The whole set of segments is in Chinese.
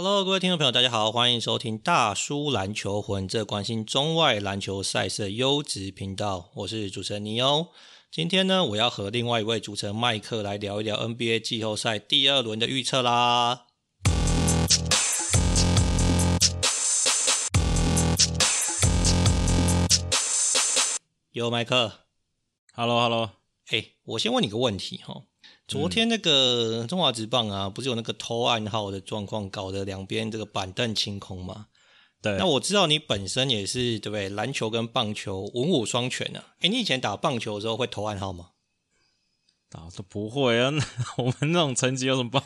Hello，各位听众朋友，大家好，欢迎收听大叔篮球魂，这关心中外篮球赛事的优质频道。我是主持人尼欧。今天呢，我要和另外一位主持人麦克来聊一聊 NBA 季后赛第二轮的预测啦。有麦克，Hello，Hello，哎，我先问你个问题哈。昨天那个中华职棒啊，不是有那个偷暗号的状况，搞得两边这个板凳清空吗？对。那我知道你本身也是对不对？篮球跟棒球文武双全啊。诶，你以前打棒球的时候会投暗号吗？打都不会啊。我们那种成绩有什么棒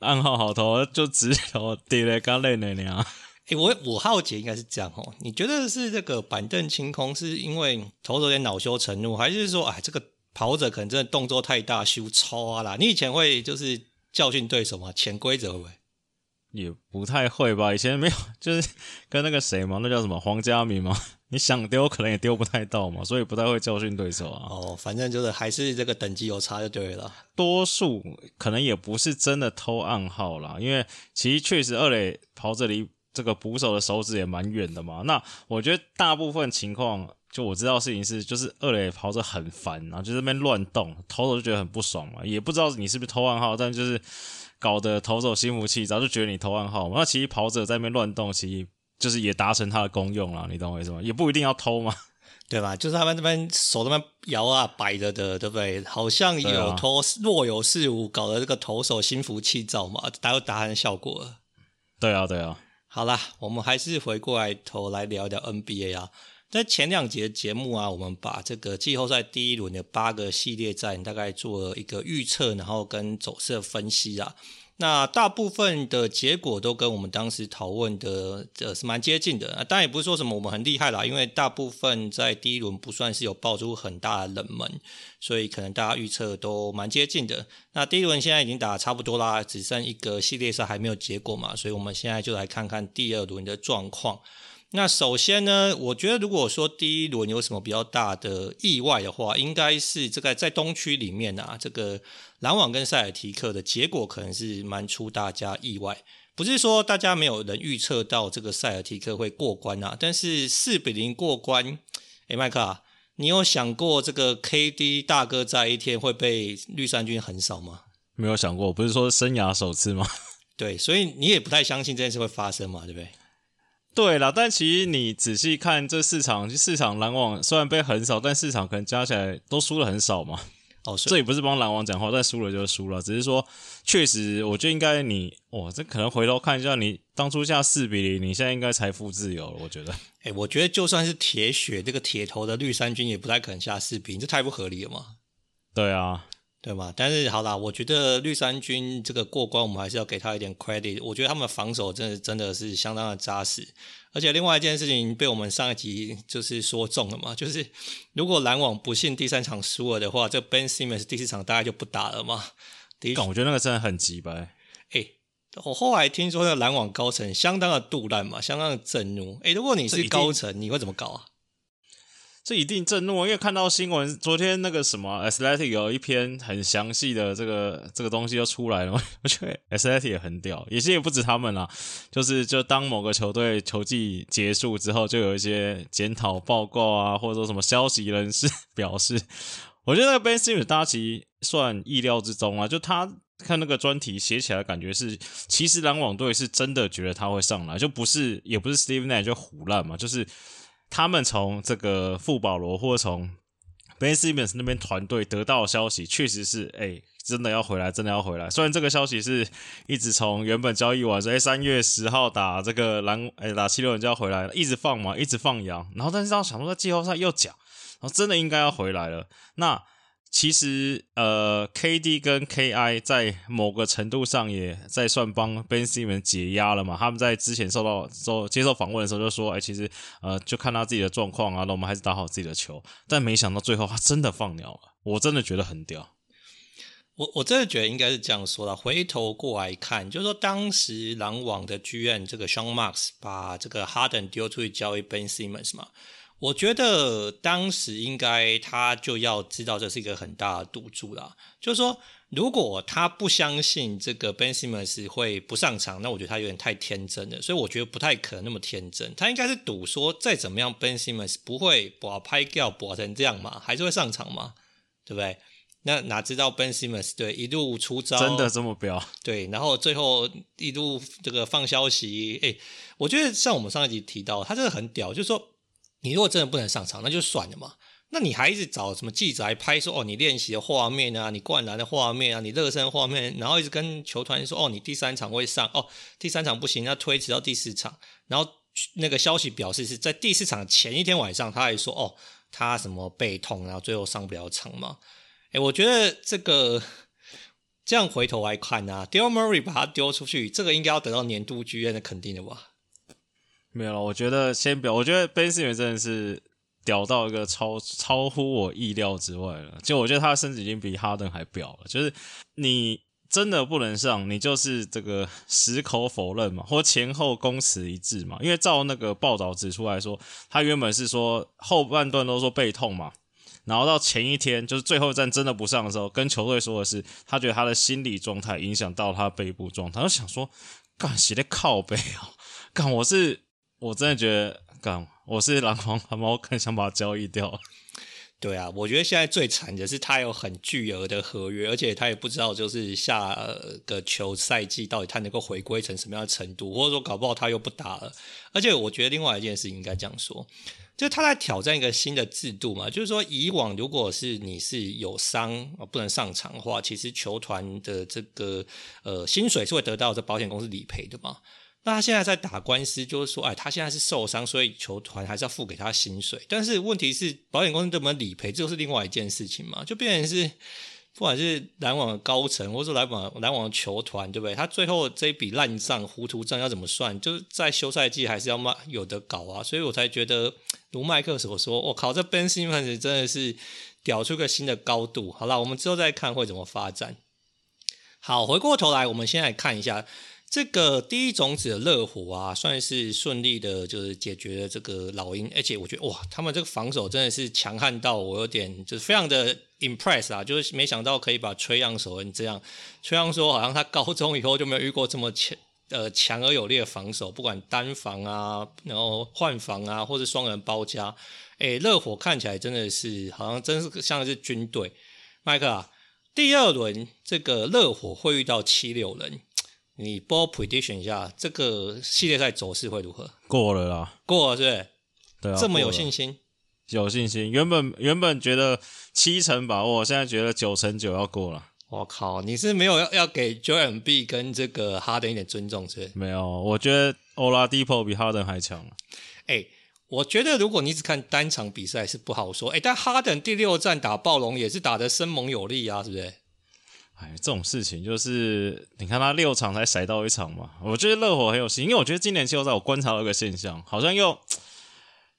暗号好投？就直投地雷刚累那样。诶，我我好奇应该是这样哦。你觉得是这个板凳清空是因为投手有点恼羞成怒，还是说哎这个？跑者可能真的动作太大，修超啊啦！你以前会就是教训对手吗？潜规则会不会？也不太会吧。以前没有，就是跟那个谁嘛，那叫什么黄家明嘛。你想丢，可能也丢不太到嘛，所以不太会教训对手啊。哦，反正就是还是这个等级有差就对了。多数可能也不是真的偷暗号啦，因为其实确实二垒跑者离这个捕手的手指也蛮远的嘛。那我觉得大部分情况。就我知道事情是，就是二垒跑者很烦，然后就在那边乱动，投手就觉得很不爽嘛，也不知道你是不是偷暗号，但就是搞得投手心浮气躁，就觉得你偷暗号嘛。那其实跑者在那边乱动，其实就是也达成他的功用了，你懂我意思吗？也不一定要偷嘛，对吧？就是他们这边手那边摇啊摆着的，对不对？好像有偷，若有似无，搞得这个投手心浮气躁嘛，达到达成效果了。对啊，对啊。好啦，我们还是回过来头来聊一聊 NBA 啊。在前两节节目啊，我们把这个季后赛第一轮的八个系列战大概做了一个预测，然后跟走势分析啊。那大部分的结果都跟我们当时讨论的呃是蛮接近的啊。当然也不是说什么我们很厉害啦，因为大部分在第一轮不算是有爆出很大的冷门，所以可能大家预测都蛮接近的。那第一轮现在已经打差不多啦，只剩一个系列赛还没有结果嘛，所以我们现在就来看看第二轮的状况。那首先呢，我觉得如果说第一轮有什么比较大的意外的话，应该是这个在东区里面啊，这个篮网跟塞尔提克的结果可能是蛮出大家意外。不是说大家没有人预测到这个塞尔提克会过关啊，但是四比零过关，诶，麦克啊，你有想过这个 KD 大哥在一天会被绿衫军横扫吗？没有想过，不是说生涯首次吗？对，所以你也不太相信这件事会发生嘛，对不对？对啦，但其实你仔细看这市场，市场篮网虽然被横扫，但市场可能加起来都输了很少嘛。哦，这也不是帮篮网讲话，但输了就输了。只是说，确实，我觉得应该你，哇，这可能回头看一下，你当初下四比零，你现在应该财富自由了。我觉得，哎，我觉得就算是铁血这个铁头的绿衫军，也不太可能下四比零，这太不合理了嘛。对啊。对吗？但是好啦，我觉得绿衫军这个过关，我们还是要给他一点 credit。我觉得他们的防守真的真的是相当的扎实。而且另外一件事情被我们上一集就是说中了嘛，就是如果篮网不幸第三场输了的话，这 Ben Simmons 第四场大概就不打了嘛。第一，我觉得那个真的很急呗。哎，我后来听说那个篮网高层相当的杜烂嘛，相当的震怒。哎，如果你是高层，你会怎么搞啊？这一定震怒，因为看到新闻，昨天那个什么 Athletic 有一篇很详细的这个这个东西就出来了，我觉得 Athletic 也很屌，也其实也不止他们啦，就是就当某个球队球季结束之后，就有一些检讨报告啊，或者说什么消息人士 表示，我觉得那个 Ben Simmons 大家其实算意料之中啊，就他看那个专题写起来，感觉是其实篮网队是真的觉得他会上来，就不是也不是 Steve Nash 就胡烂嘛，就是。他们从这个富保罗或从 Ben Simmons 那边团队得到的消息，确实是，哎、真的要回来，真的要回来。虽然这个消息是一直从原本交易完说，哎、欸，三月十号打这个篮，哎、打七六人就要回来了，一直放嘛，一直放羊。然后，但是他想说，在季后赛又讲，然后真的应该要回来了。那。其实，呃，KD 跟 KI 在某个程度上也在算帮 Ben Simmons 解压了嘛。他们在之前受到受接受访问的时候就说：“哎，其实，呃，就看他自己的状况啊，那我们还是打好自己的球。”但没想到最后他真的放鸟了，我真的觉得很屌。我我真的觉得应该是这样说了。回头过来看，就是说当时篮网的剧院这个 Sean Marks 把这个 Harden 丢出去交易 Ben Simmons 嘛。我觉得当时应该他就要知道这是一个很大的赌注啦。就是说，如果他不相信这个 Ben Simmons 会不上场，那我觉得他有点太天真了。所以我觉得不太可能那么天真。他应该是赌说，再怎么样，Ben Simmons 不会把拍掉，把成这样嘛，还是会上场嘛，对不对？那哪知道 Ben Simmons 对一路出招，真的这么彪？对，然后最后一路这个放消息，哎，我觉得像我们上一集提到，他真的很屌，就是说。你如果真的不能上场，那就算了嘛。那你还一直找什么记者来拍说哦，你练习的画面啊，你灌篮的画面啊，你热身画面，然后一直跟球团说哦，你第三场会上哦，第三场不行，那推迟到第四场。然后那个消息表示是在第四场前一天晚上，他还说哦，他什么背痛，然后最后上不了场嘛。诶，我觉得这个这样回头来看啊，Daryl Morey 把他丢出去，这个应该要得到年度剧院的肯定的吧。没有了，我觉得先表，我觉得 benz 员真的是屌到一个超超乎我意料之外了。就我觉得他的身子已经比哈登还屌了。就是你真的不能上，你就是这个矢口否认嘛，或前后供词一致嘛。因为照那个报道指出来说，他原本是说后半段都说背痛嘛，然后到前一天就是最后一站真的不上的时候，跟球队说的是他觉得他的心理状态影响到他背部状态。他就想说，干谁的靠背啊？干我是。我真的觉得，干，我是篮网他妈，我更想把它交易掉。对啊，我觉得现在最惨的是他有很巨额的合约，而且他也不知道就是下个球赛季到底他能够回归成什么样的程度，或者说搞不好他又不打了。而且我觉得另外一件事应该这样说，就是他在挑战一个新的制度嘛，就是说以往如果是你是有伤不能上场的话，其实球团的这个呃薪水是会得到这保险公司理赔的嘛。那他现在在打官司，就是说，哎，他现在是受伤，所以球团还是要付给他薪水。但是问题是，保险公司怎么理赔，这就是另外一件事情嘛。就变成是，不管是篮网的高层，或者说篮网篮网球团，对不对？他最后这一笔烂账、糊涂账要怎么算？就是在休赛季还是要嘛有得搞啊。所以我才觉得，如麦克所说，我靠，这 Ben Simmons 真的是屌出个新的高度。好了，我们之后再看会怎么发展。好，回过头来，我们先来看一下。这个第一种子的热火啊，算是顺利的，就是解决了这个老鹰，而且我觉得哇，他们这个防守真的是强悍到我有点就是非常的 impress 啊，就是没想到可以把崔杨守成这样。崔杨说，好像他高中以后就没有遇过这么强呃强而有力的防守，不管单防啊，然后换防啊，或者双人包夹，诶，热火看起来真的是好像真是像是军队。麦克啊，第二轮这个热火会遇到七六人。你帮我 prediction 一下，这个系列赛走势会如何？过了啦，过了是不是？对啊，这么有信心？有信心。原本原本觉得七成把握，现在觉得九成九要过了。我靠，你是没有要要给 Embiid 跟这个哈登一点尊重是不是？没有，我觉得 Oladipo 比哈登还强。哎、欸，我觉得如果你只看单场比赛是不好说。哎、欸，但哈登第六战打暴龙也是打得生猛有力啊，是不是？哎，这种事情就是你看他六场才骰到一场嘛。我觉得热火很有戏，因为我觉得今年季后赛我观察到一个现象，好像又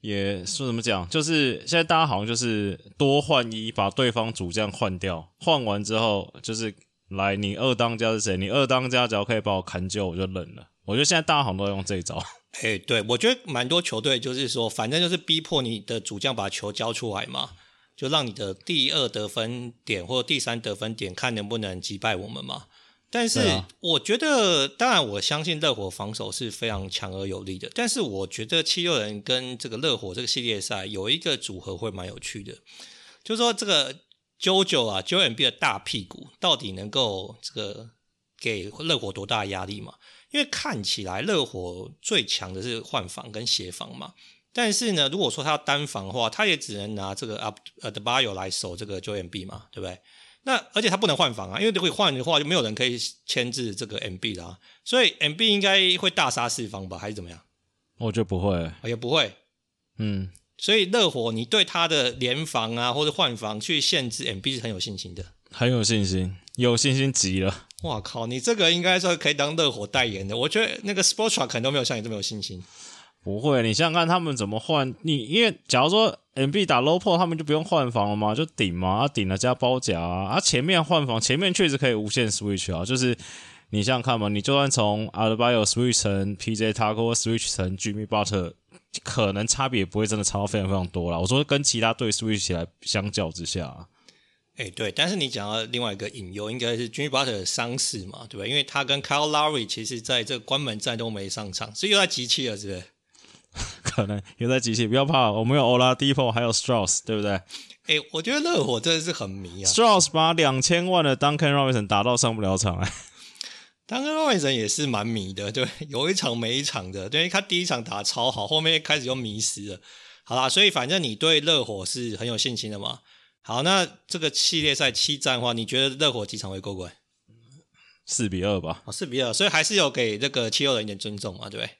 也说怎么讲，就是现在大家好像就是多换一，把对方主将换掉，换完之后就是来你二当家是谁？你二当家只要可以把我砍救，我就认了。我觉得现在大家好像都用这一招。哎，对，我觉得蛮多球队就是说，反正就是逼迫你的主将把球交出来嘛。就让你的第二得分点或第三得分点看能不能击败我们嘛。但是我觉得，当然我相信热火防守是非常强而有力的。但是我觉得七六人跟这个热火这个系列赛有一个组合会蛮有趣的，就是说这个 JoJo 啊，Joel Embiid 的大屁股到底能够这个给热火多大压力嘛？因为看起来热火最强的是换防跟协防嘛。但是呢，如果说他要单防的话，他也只能拿这个阿呃德巴约来守这个 Joel Embiid 嘛，对不对？那而且他不能换防啊，因为如果换的话，就没有人可以牵制这个 Embiid 啦。所以 Embiid 应该会大杀四方吧，还是怎么样？我觉得不会，也不会。嗯，所以热火，你对他的联防啊，或者换防去限制 Embiid 是很有信心的，很有信心，有信心极了。哇靠，你这个应该说可以当热火代言的。我觉得那个 Sportra 可能都没有像你这么有信心。不会，你想想看他们怎么换你，因为假如说 MB 打 low p o 他们就不用换防了嘛，就顶嘛，啊顶了加包夹啊，啊前面换防，前面确实可以无限 switch 啊，就是你想想看嘛，你就算从 a l b a o switch 成 PJ Tucker switch 成 Jimmy Butler 可能差别也不会真的差到非常非常多啦。我说跟其他队 switch 起来相较之下，哎、欸，对，但是你讲到另外一个隐忧，应该是 Jimmy Butler 的伤势嘛，对不对？因为他跟 Kyle Lowry 其实在这关门战都没上场，所以又在集气了，是不是？可能也在集气，不要怕，我们有 Oladipo 还有 Strauss，对不对？哎、欸，我觉得热火真的是很迷啊，Strauss 把两千万的 Duncan Robinson 打到上不了场哎。当个外人也是蛮迷的，对，有一场没一场的，对，他第一场打超好，后面开始又迷失了。好啦，所以反正你对热火是很有信心的嘛。好，那这个系列赛七战的话，你觉得热火几场会过关？四比二吧。哦，四比二，所以还是有给这个七六人一点尊重嘛，对不对？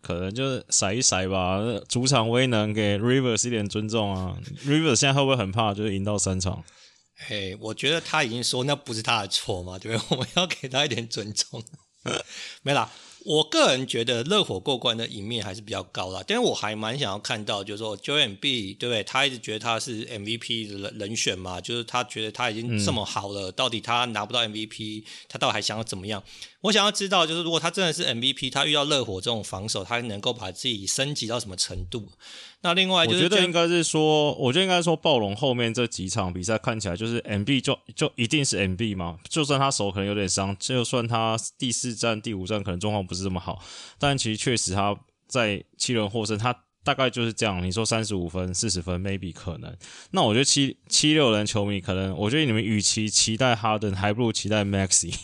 可能就是甩一甩吧，主场威能给 Rivers 一点尊重啊。Rivers 现在会不会很怕，就是赢到三场？嘿，我觉得他已经说那不是他的错嘛，对不对？我们要给他一点尊重。没啦，我个人觉得热火过关的赢面还是比较高啦。但是我还蛮想要看到，就是说 Joel B，对不对？他一直觉得他是 MVP 的人选嘛，就是他觉得他已经这么好了，到底他拿不到 MVP，他到底还想要怎么样？我想要知道，就是如果他真的是 MVP，他遇到热火这种防守，他能够把自己升级到什么程度？那另外就是，我觉得应该是说，我觉得应该说，暴龙后面这几场比赛看起来就是 Embiid 就就一定是 Embiid 嘛，就算他手可能有点伤，就算他第四战、第五战可能状况不是这么好，但其实确实他在七轮获胜，他大概就是这样。你说三十五分、四十分，maybe 可能。那我觉得七七六人球迷可能，我觉得你们与其期待哈登，还不如期待 Maxey。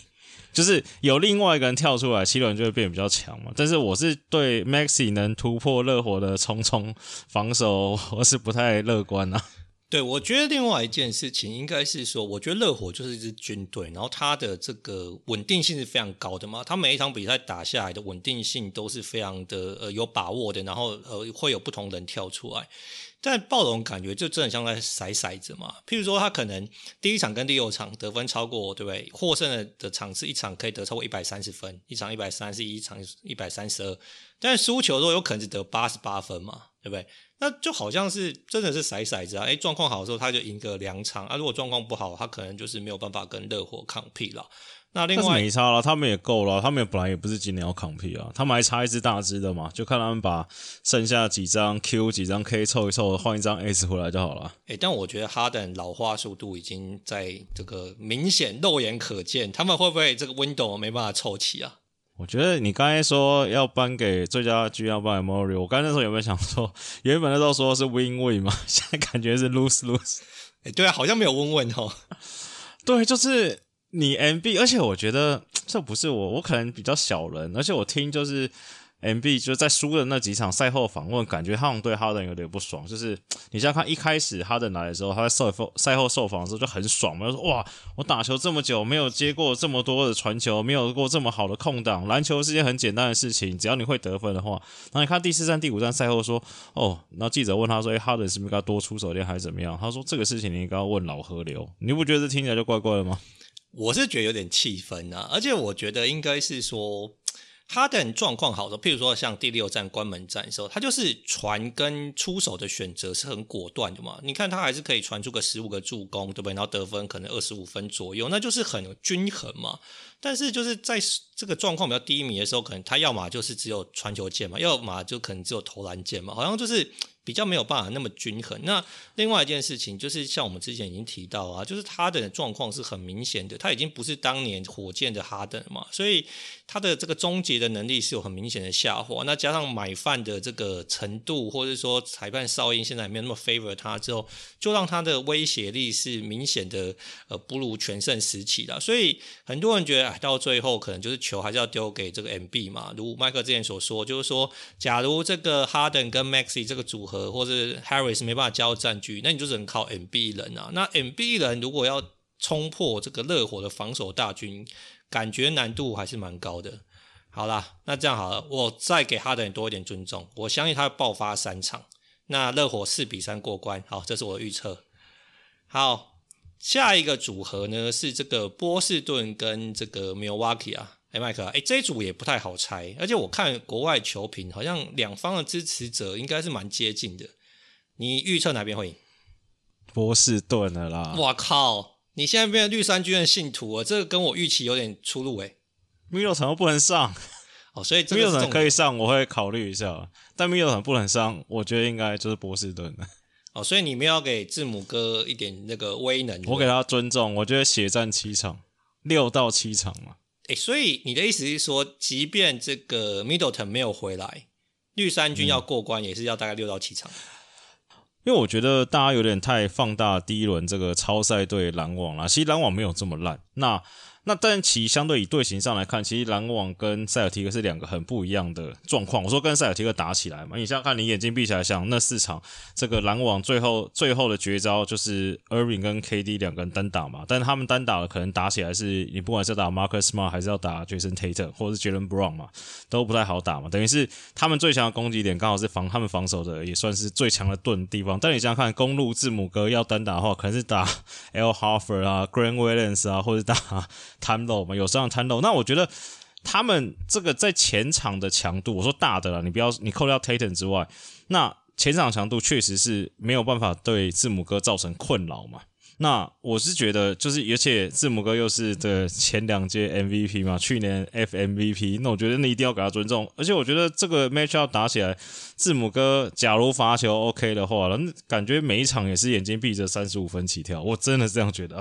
就是有另外一个人跳出来，七轮就会变得比较强嘛。但是我是对 Maxi 能突破热火的重重防守，我是不太乐观啊。对，我觉得另外一件事情应该是说，我觉得热火就是一支军队，然后它的这个稳定性是非常高的嘛。它每一场比赛打下来的稳定性都是非常的呃有把握的，然后呃会有不同人跳出来。但暴龙感觉就真的像在甩骰子嘛，譬如说他可能第一场跟第六场得分超过，对不对？获胜的的场次一场可以得超过一百三十分，一场一百三十一，场一百三十二，但输球的时候有可能只得八十八分嘛，对不对？那就好像是真的是甩骰子啊！诶，状况好的时候他就赢个两场啊，如果状况不好，他可能就是没有办法跟热火抗屁了。那另外没差了，他们也够了，他们也本来也不是今年要扛屁啊，他们还差一只大只的嘛，就看他们把剩下几张 Q 几张 K 凑一凑，换一张 S 回来就好了。诶、欸，但我觉得哈登老化速度已经在这个明显肉眼可见，他们会不会这个 window 没办法凑齐啊？我觉得你刚才说要颁给最佳 GM 要颁给 Murray，我刚才那时候有没有想说，原本那时候说是 win win 嘛，现在感觉是 lose lose。诶，对啊，好像没有 win win 哦。对，就是。你 MB，而且我觉得这不是我，我可能比较小人，而且我听就是 MB 就在输的那几场赛后访问，感觉他们对哈登有点不爽。就是你想看一开始哈登来的时候，他在赛后赛后受访的时候就很爽嘛，就说哇，我打球这么久没有接过这么多的传球，没有过这么好的空档，篮球是件很简单的事情，只要你会得分的话。然后你看第四战、第五战赛后说哦，那记者问他说，哎，哈登是不是该多出手点还是怎么样？他说这个事情你应该要问老河流，你不觉得这听起来就怪怪的吗？我是觉得有点气愤啊，而且我觉得应该是说，哈登状况好的，譬如说像第六战关门战的时候，他就是传跟出手的选择是很果断的嘛。你看他还是可以传出个十五个助攻，对不对？然后得分可能二十五分左右，那就是很均衡嘛。但是就是在这个状况比较低迷的时候，可能他要么就是只有传球键嘛，要么就可能只有投篮键嘛，好像就是。比较没有办法那么均衡。那另外一件事情就是，像我们之前已经提到啊，就是他的状况是很明显的，他已经不是当年火箭的哈登嘛，所以他的这个终结的能力是有很明显的下滑。那加上买饭的这个程度，或者说裁判哨音现在没有那么 favor 他之后，就让他的威胁力是明显的呃不如全盛时期了。所以很多人觉得，哎，到最后可能就是球还是要丢给这个 MB 嘛。如麦克之前所说，就是说，假如这个哈登跟 Maxey 这个组合。或者 Harris 没办法加入战局，那你就只能靠 MB 人啊。那 MB 人如果要冲破这个热火的防守大军，感觉难度还是蛮高的。好啦，那这样好了，我再给哈登多一点尊重，我相信他会爆发三场。那热火四比三过关，好，这是我的预测。好，下一个组合呢是这个波士顿跟这个 Milwaukee 啊。哎，麦克，哎，这一组也不太好猜，而且我看国外球评好像两方的支持者应该是蛮接近的。你预测哪边会赢？波士顿的啦！我靠！你现在变成绿衫军的信徒啊，这个跟我预期有点出入哎。米洛城又不能上哦，所以这个 Middleton 可以上，我会考虑一下。但 Middleton 不能上，我觉得应该就是波士顿。哦，所以你们要给字母哥一点那个威能。我给他尊重，我觉得血战七场，六到七场嘛。诶，所以你的意思是说，即便这个 Middleton 没有回来，绿衫军要过关也是要大概六到七场。嗯，因为我觉得大家有点太放大第一轮这个超赛对篮网了，其实篮网没有这么烂。那那但其相对以队形上来看，其实篮网跟塞尔提克是两个很不一样的状况。我说跟塞尔提克打起来嘛，你想想看，你眼睛闭起来想那四场，这个篮网最后最后的绝招就是 Irving 跟 KD 两个人单打嘛。但他们单打的可能打起来是你不管是打 Marcus Smart 还是要打 Jason Tatum 或者是 Jalen Brown 嘛，都不太好打嘛。等于是他们最强的攻击点刚好是防他们防守的也算是最强的盾地方。但你想想看，公鹿字母哥要单打的话，可能是打 L. h a r f e r 啊，Green Williams 啊，或者打。摊漏嘛，有这样摊漏。那我觉得他们这个在前场的强度，我说大的啦，你不要你扣掉 Tatum 之外，那前场强度确实是没有办法对字母哥造成困扰嘛。那我是觉得，就是而且字母哥又是的前两届 MVP 嘛，去年 FMVP，那我觉得你一定要给他尊重。而且我觉得这个 match 要打起来，字母哥假如罚球 OK 的话，那感觉每一场也是眼睛闭着三十五分起跳，我真的这样觉得。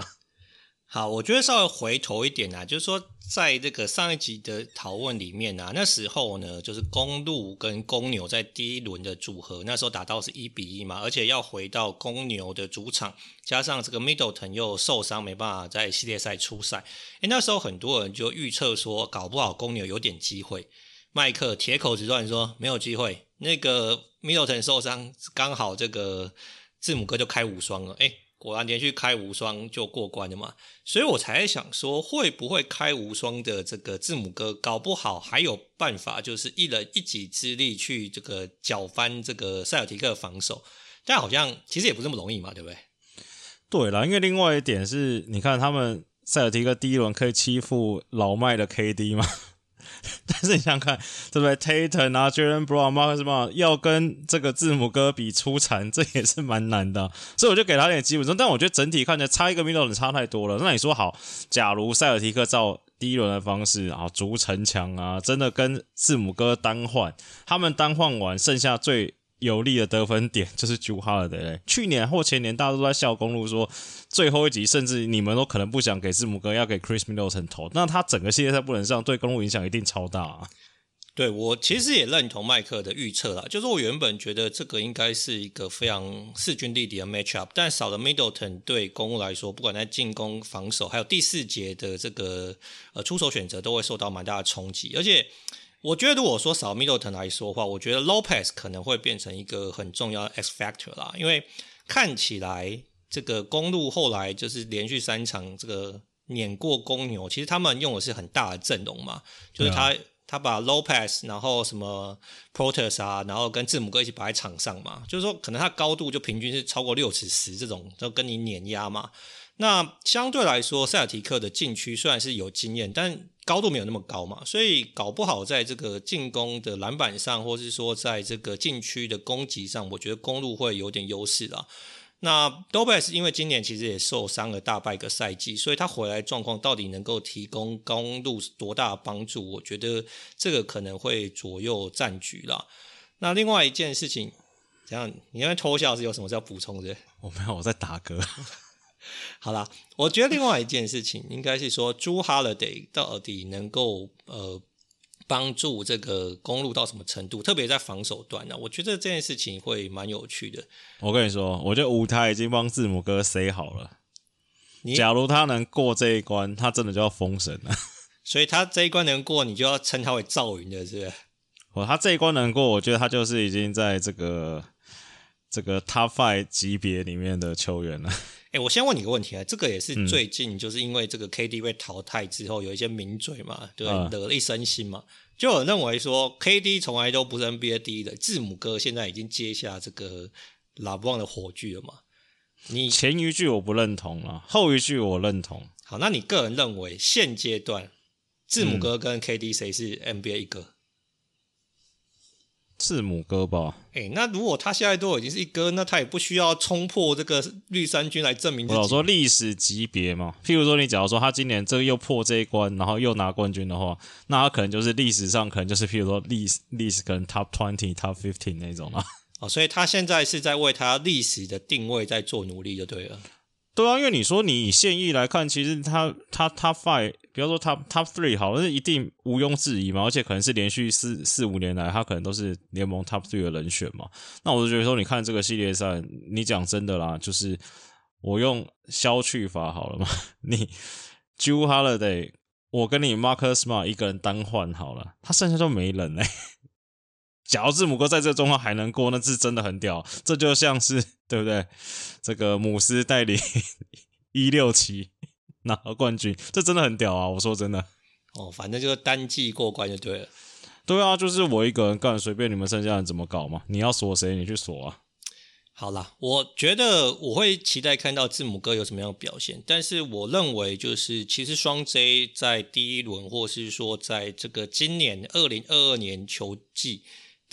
好，我觉得稍微回头一点啊，就是说，在这个上一集的讨论里面啊，那时候呢，就是公鹿跟公牛在第一轮的组合，那时候打到是一比一嘛，而且要回到公牛的主场，加上这个 Middleton 又受伤，没办法在系列赛出赛，诶，那时候很多人就预测说，搞不好公牛有点机会。麦克铁口直断说没有机会，那个 Middleton 受伤，刚好这个字母哥就开五双了，诶果然连续开无双就过关了嘛，所以我才想说，会不会开无双的这个字母哥，搞不好还有办法，就是一人一己之力去这个搅翻这个塞尔提克防守，但好像其实也不这么容易嘛，对不对？对啦，因为另外一点是，你看他们塞尔提克第一轮可以欺负老迈的 KD 吗？但是你想想看，对不对？Tatum 啊，Jalen Brown、Marcus m a r 要跟这个字母哥比出产，这也是蛮难的。所以我就给他点基本分。但我觉得整体看起来差一个 Middle 差太多了。那你说好，假如塞尔提克照第一轮的方式啊，逐城墙啊，真的跟字母哥单换，他们单换完剩下最。有利的得分点 就是 Jrue Holiday。去年或前年，大家都在笑公路说，最后一集甚至你们都可能不想给字母哥，要给 Chris Middleton 投。那他整个系列赛不能上，对公路影响一定超大啊。对，我其实也认同麦克的预测啦，就是我原本觉得这个应该是一个非常势均力敌的 matchup，但少了 Middleton 对公路来说，不管在进攻、防守，还有第四节的这个呃出手选择，都会受到蛮大的冲击，而且。我觉得，如果说少 Middleton 来说的话，我觉得 Lopez 可能会变成一个很重要的 X factor 啦。因为看起来这个公路后来就是连续三场这个碾过公牛，其实他们用的是很大的阵容嘛，就是他、啊、他把 Lopez，然后什么 Portis 啊，然后跟字母哥一起摆在场上嘛，就是说可能他高度就平均是超过六尺十这种，就跟你碾压嘛。那相对来说，塞尔提克的禁区虽然是有经验，但高度没有那么高嘛，所以搞不好在这个进攻的篮板上，或是说在这个禁区的攻击上，我觉得公路会有点优势啦。那 Dobes 因为今年其实也受伤了大半个赛季，所以他回来状况到底能够提供公路多大的帮助？我觉得这个可能会左右战局啦。那另外一件事情，怎样？你那边偷笑是有什么要补充的？我没有，我在打嗝。好啦，我觉得另外一件事情应该是说，Jrue Holiday 到底能够呃帮助这个公路到什么程度？特别在防守端呢、啊？我觉得这件事情会蛮有趣的。我跟你说，我觉得舞台已经帮字母哥塞好了。你假如他能过这一关，他真的就要封神了。所以他这一关能过，你就要称他为赵云的，是不是？哦，他这一关能过，我觉得他就是已经在这个这个 Top Five 级别里面的球员了。哎，我先问你个问题啊，这个也是最近就是因为这个 KD 被淘汰之后，有一些名嘴嘛，对，惹了一身腥嘛，就有人认为说 KD 从来都不是 NBA 第一的，字母哥现在已经接下这个拉布旺的火炬了嘛？你前一句我不认同了，后一句我认同。好，那你个人认为现阶段字母哥跟 KD 谁是 NBA 一哥？字母哥吧？哎、欸，那如果他现在都已经是一哥，那他也不需要冲破这个绿衫军来证明自己。我说历史级别嘛，譬如说你假如说他今年这个又破这一关，然后又拿冠军的话，那他可能就是历史上可能就是譬如说历史历史可能 top twenty、top fifteen 那种了。哦，所以他现在是在为他历史的定位在做努力，就对了。对啊，因为你说你以现役来看，其实他他他 five，比方说他 top three 好，那是一定毋庸置疑嘛，而且可能是连续四四五年来，他可能都是联盟 top three 的人选嘛。那我就觉得说，你看这个系列赛，你讲真的啦，就是我用消去法好了嘛，你 Jrue Holiday，我跟你 Marcus Smart 一个人单换好了，他剩下就没人嘞、假如字母哥在这个状况还能过，那是真的很屌。这就像是 对不对？这个姆斯带领一六七拿了冠军，这真的很屌啊！我说真的。哦，反正就是单季过关就对了。对啊，就是我一个人干，随便你们剩下人怎么搞嘛。你要锁谁，你去锁啊。好啦，我觉得我会期待看到字母哥有什么样的表现，但是我认为就是其实双 J 在第一轮，或是说在这个今年二零二二年球季。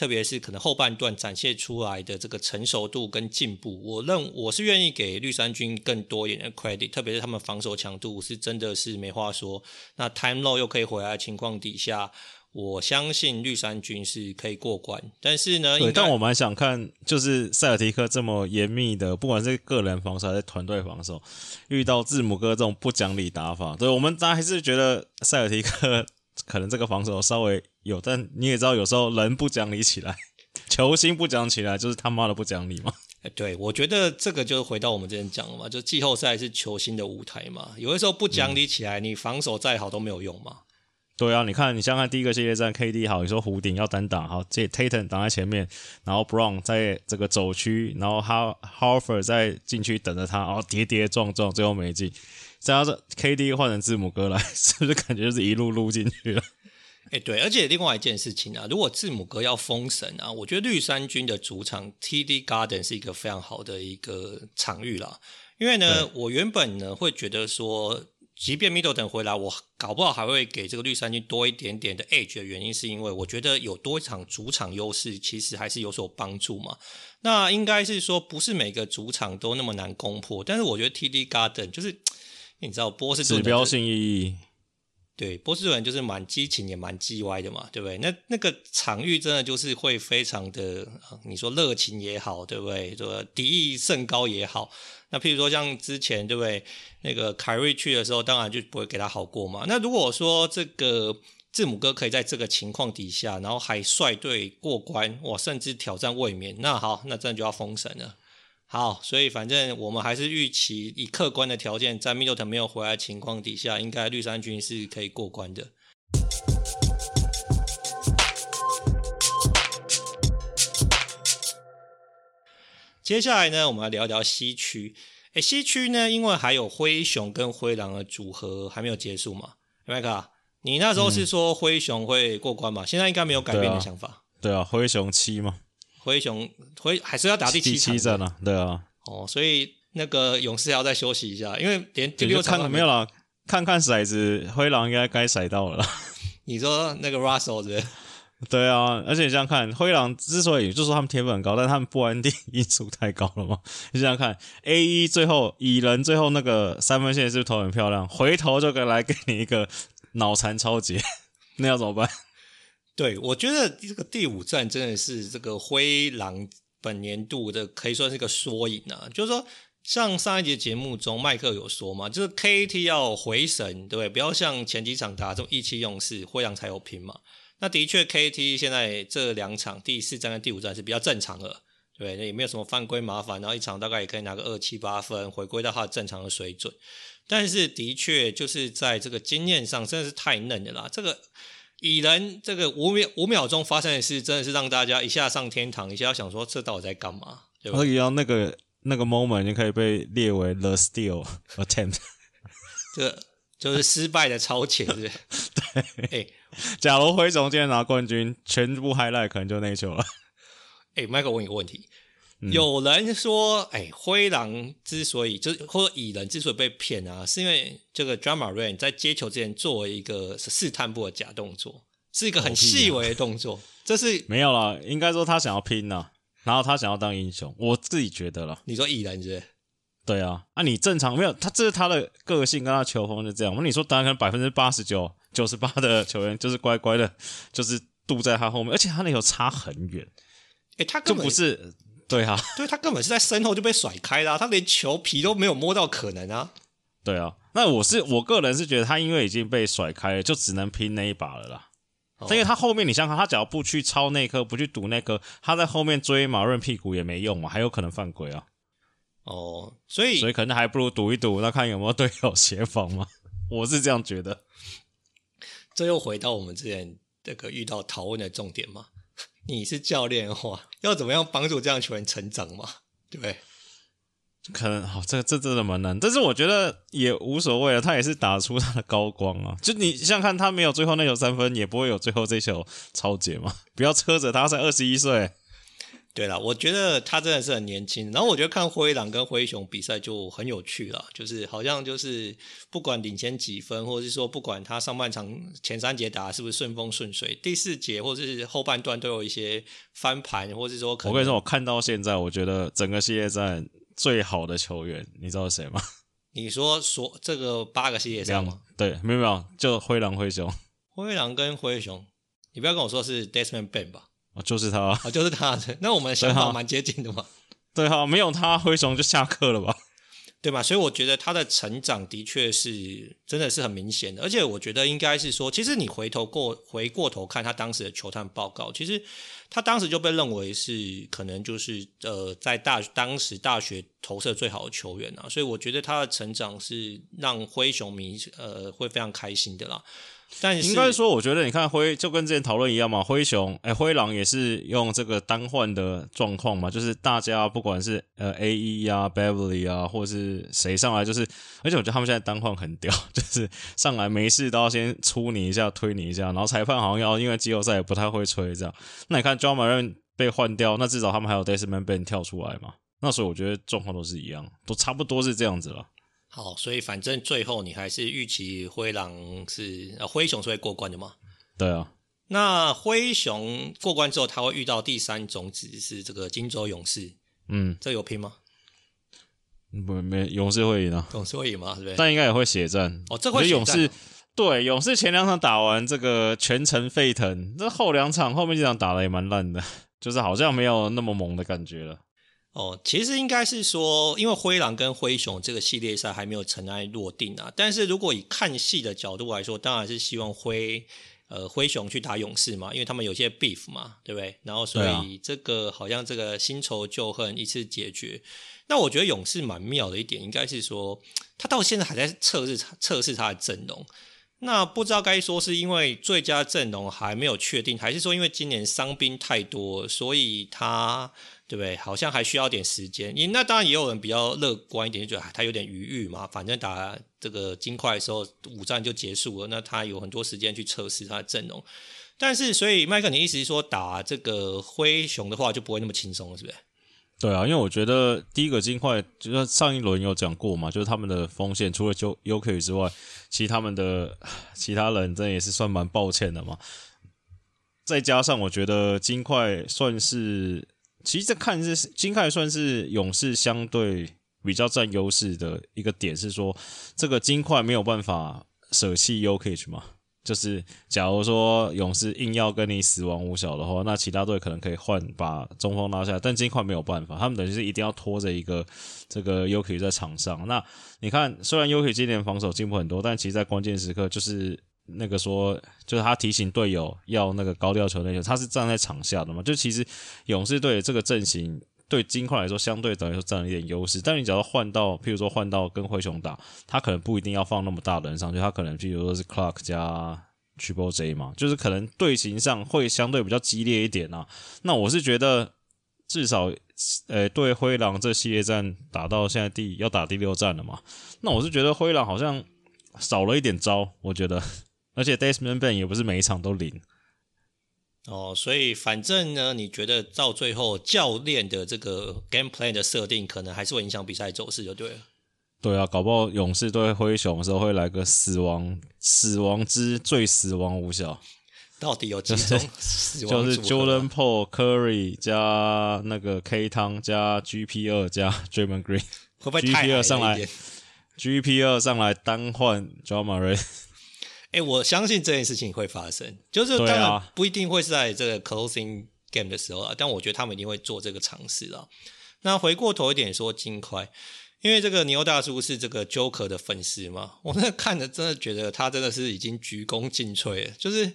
特别是可能后半段展现出来的这个成熟度跟进步，我认我是愿意给绿衫军更多一点的 credit，特别是他们防守强度是真的是没话说。那 Time Lord 又可以回来的情况底下，我相信绿衫军是可以过关。但是呢，对，但我蛮想看，就是塞尔提克这么严密的，不管是个人防守还是团队防守，遇到字母哥这种不讲理打法，对，我们大家还是觉得塞尔提克。可能这个防守稍微有，但你也知道，有时候人不讲理起来，球星不讲起来，就是他妈的不讲理嘛。哎，对，我觉得这个就回到我们之前讲了嘛，就季后赛是球星的舞台嘛，有的时候不讲理起来，嗯、你防守再好都没有用嘛。对啊，你看，你像看第一个系列战，KD 好，你说弧顶要单打，好，这 Tatum 挡在前面，然后 Brown 在这个走区，然后 Horford 在禁区等着他，然后跌跌撞撞，最后没进。再要是 KD 换成字母哥来，是不是感觉就是一路撸进去了？哎，对，而且另外一件事情啊，如果字母哥要封神啊，我觉得绿衫军的主场 TD Garden 是一个非常好的一个场域啦。因为呢，我原本呢会觉得说，即便 Middleton 回来，我搞不好还会给这个绿衫军多一点点的 edge 的原因，是因为我觉得有多一场主场优势，其实还是有所帮助嘛。那应该是说，不是每个主场都那么难攻破，但是我觉得 TD Garden 就是。你知道波士顿指标性意义，对，波士顿就是蛮激情也蛮鸡歪的嘛，对不对？那那个场域真的就是会非常的，你说热情也好，对不对？说敌意甚高也好，那譬如说像之前对不对？那个凯瑞去的时候，当然就不会给他好过嘛。那如果说这个字母哥可以在这个情况底下，然后还率队过关，哇，甚至挑战卫冕，那好，那真的就要封神了。好，所以反正我们还是预期以客观的条件，在 Middleton 没有回来的情况底下，应该绿衫军是可以过关的。接下来呢，我们来聊一聊西区。诶，西区呢，因为还有灰熊跟灰狼的组合还没有结束嘛，麦克，你那时候是说灰熊会过关嘛？嗯、现在应该没有改变的想法。对啊，对啊，灰熊七嘛。灰熊灰还是要打第七场七战啊，对啊，哦，所以那个勇士要再休息一下，因为连第六场看没有了，看看骰子，灰狼应该该骰到了。你说那个 Russell 是？对啊，而且你想想看，灰狼之所以就说他们天分很高，但他们不安定因素太高了嘛。你想想看，A 一最后蚁人最后那个三分线是不是投很漂亮？回头就给来给你一个脑残超节，那要怎么办？对，我觉得这个第五战真的是这个灰狼本年度的可以说是一个缩影啊。就是说，像上一节节目中麦克有说嘛，就是 KT 要回神，对不对？不要像前几场打这种意气用事，灰狼才有拼嘛。那的确，KT 现在这两场第四战跟第五战是比较正常的，对，那也没有什么犯规麻烦，然后一场大概也可以拿个二七八分，回归到他的正常的水准。但是的确，就是在这个经验上真的是太嫩的啦，这个。蚁人这个五秒五秒钟发生的事，真的是让大家一下上天堂，一下要想说这到底在干嘛？对吧？可以要那个那个 moment 就可以被列为 the steal attempt，这就是失败的超前，是不是？对。哎，假如灰熊今天拿冠军，全部 highlight 可能就那球了。哎，Michael 问一个问题。有人说，哎，灰狼之所以就是或者蚁人之所以被骗啊，是因为这个 Ja Morant 在接球之前做了一个试探步的假动作，是一个很细微的动作，这是没有了，应该说他想要拼呐、啊，然后他想要当英雄，我自己觉得了。你说蚁人是不是？对啊，啊，你正常没有他，这是他的个性跟他球风就这样。我跟你说，当然可能百分之八十九、九十八的球员就是乖乖的，就是堵在他后面，而且他那球差很远。哎，他就不是对啊，对他根本是在身后就被甩开了、啊，他连球皮都没有摸到，可能啊。对啊，那我是我个人是觉得他因为已经被甩开了，就只能拼那一把了啦。哦、因为他后面你想想，他只要不去抄那颗，不去赌那颗，他在后面追马润屁股也没用嘛，还有可能犯规啊。哦，所以所以可能还不如赌一赌，那看有没有队友协防嘛。我是这样觉得。这又回到我们之前这个遇到讨论的重点嘛。你是教练的话，要怎么样帮助这样球员成长嘛？对不对？可能好，这这真的蛮难，但是我觉得也无所谓了。他也是打出他的高光啊！就你像看，他没有最后那球三分，也不会有最后这球超解嘛。不要车着他，才二十一岁。对了，我觉得他真的是很年轻。然后我觉得看灰狼跟灰熊比赛就很有趣了，就是好像就是不管领先几分，或者是说不管他上半场前三节打是不是顺风顺水，第四节或者是后半段都有一些翻盘，或者是说可能……我跟你说，我看到现在，我觉得整个系列战。最好的球员，你知道是谁吗？你说说这个八个系列赛吗？对，没有没有，就灰狼灰熊，灰狼跟灰熊，你不要跟我说是 Desmond Bane 吧？哦，就是他，哦，就是他，那我们的想法蛮接近的嘛。对哈，没有他，灰熊就下课了吧？对吧？所以我觉得他的成长的确是真的是很明显的，而且我觉得应该是说，其实你回头过回过头看他当时的球探报告，其实他当时就被认为是可能就是呃在大当时大学投射最好的球员啊，所以我觉得他的成长是让灰熊迷呃会非常开心的啦。但应该说，我觉得你看灰就跟之前讨论一样嘛，灰熊哎、灰狼也是用这个单换的状况嘛，就是大家不管是呃 A E 啊，Beverly 啊，或者是谁上来，就是而且我觉得他们现在单换很屌，就是上来没事都要先出你一下，推你一下，然后裁判好像要因为季后赛也不太会吹这样。那你看 Ja Morant 被换掉，那至少他们还有 Desmond Bane 跳出来嘛，那所以我觉得状况都是一样，都差不多是这样子了。好，所以反正最后你还是预期灰狼是呃灰熊是会过关的嘛？对啊。那灰熊过关之后，他会遇到第三种子是这个金州勇士。嗯，这有拼吗？不，没勇士会赢啊。勇士会赢吗？是不是？但应该也会血战。哦，这会勇士对勇士前两场打完这个全程沸腾，这后两场后面几场打的也蛮烂的，就是好像没有那么猛的感觉了。哦，其实应该是说，因为灰狼跟灰熊这个系列赛还没有尘埃落定啊。但是如果以看戏的角度来说，当然是希望灰呃灰熊去打勇士嘛，因为他们有些 beef 嘛，对不对？然后所以这个好像这个新仇旧恨一次解决。那我觉得勇士蛮妙的一点，应该是说他到现在还在测试测试他的阵容。那不知道该说是因为最佳阵容还没有确定，还是说因为今年伤兵太多，所以他。对不对？好像还需要点时间。因那当然也有人比较乐观一点，就觉得他有点余裕嘛。反正打这个金块的时候，五战就结束了，那他有很多时间去测试他的阵容。但是，所以麦克，你意思是说打这个灰熊的话就不会那么轻松了，是不是？对啊，因为我觉得第一个金块就是上一轮有讲过嘛，就是他们的锋线除了 Jokic 之外，其他们的其他人真的也是算蛮抱歉的嘛。再加上我觉得金块算是。其实这看是金块算是勇士相对比较占优势的一个点，是说这个金块没有办法舍弃 UKE 嘛，就是假如说勇士硬要跟你死亡五小的话，那其他队可能可以换把中锋拉下来，但金块没有办法，他们等于是一定要拖着一个这个 UKE 在场上。那你看，虽然 uki 今年防守进步很多，但其实在关键时刻就是。那个说，就是他提醒队友要那个高吊球那球，他是站在场下的嘛？就其实勇士队这个阵型对金块来说，相对等于说占了一点优势。但你只要换到，譬如说换到跟灰熊打，他可能不一定要放那么大的人上去，他可能譬如说是 Clark 加 Triple J 嘛，就是可能队形上会相对比较激烈一点啊。那我是觉得，至少呃，对灰狼这系列战打到现在第要打第六战了嘛？那我是觉得灰狼好像少了一点招，我觉得。而且 Desmond Bane 也不是每一场都零哦，所以反正呢，你觉得到最后教练的这个 game plan 的设定，可能还是会影响比赛走势，就对了。对啊，搞不好勇士对灰熊的时候会来个死亡死亡之最死亡五小。到底有几种死亡？就是 Jordan Poole、Curry 加那个 K 汤加 GP 二加 Draymond Green，会不会太 GP 二上来？GP 二上来单换 Ja Morant。哎、欸，我相信这件事情会发生，就是当然不一定会是在这个 closing game 的时候啊，但我觉得他们一定会做这个尝试啊。那回过头一点说，金块。因为这个牛大叔是这个 Joker 的粉丝嘛，我那看着真的觉得他真的是已经鞠躬尽瘁了。就是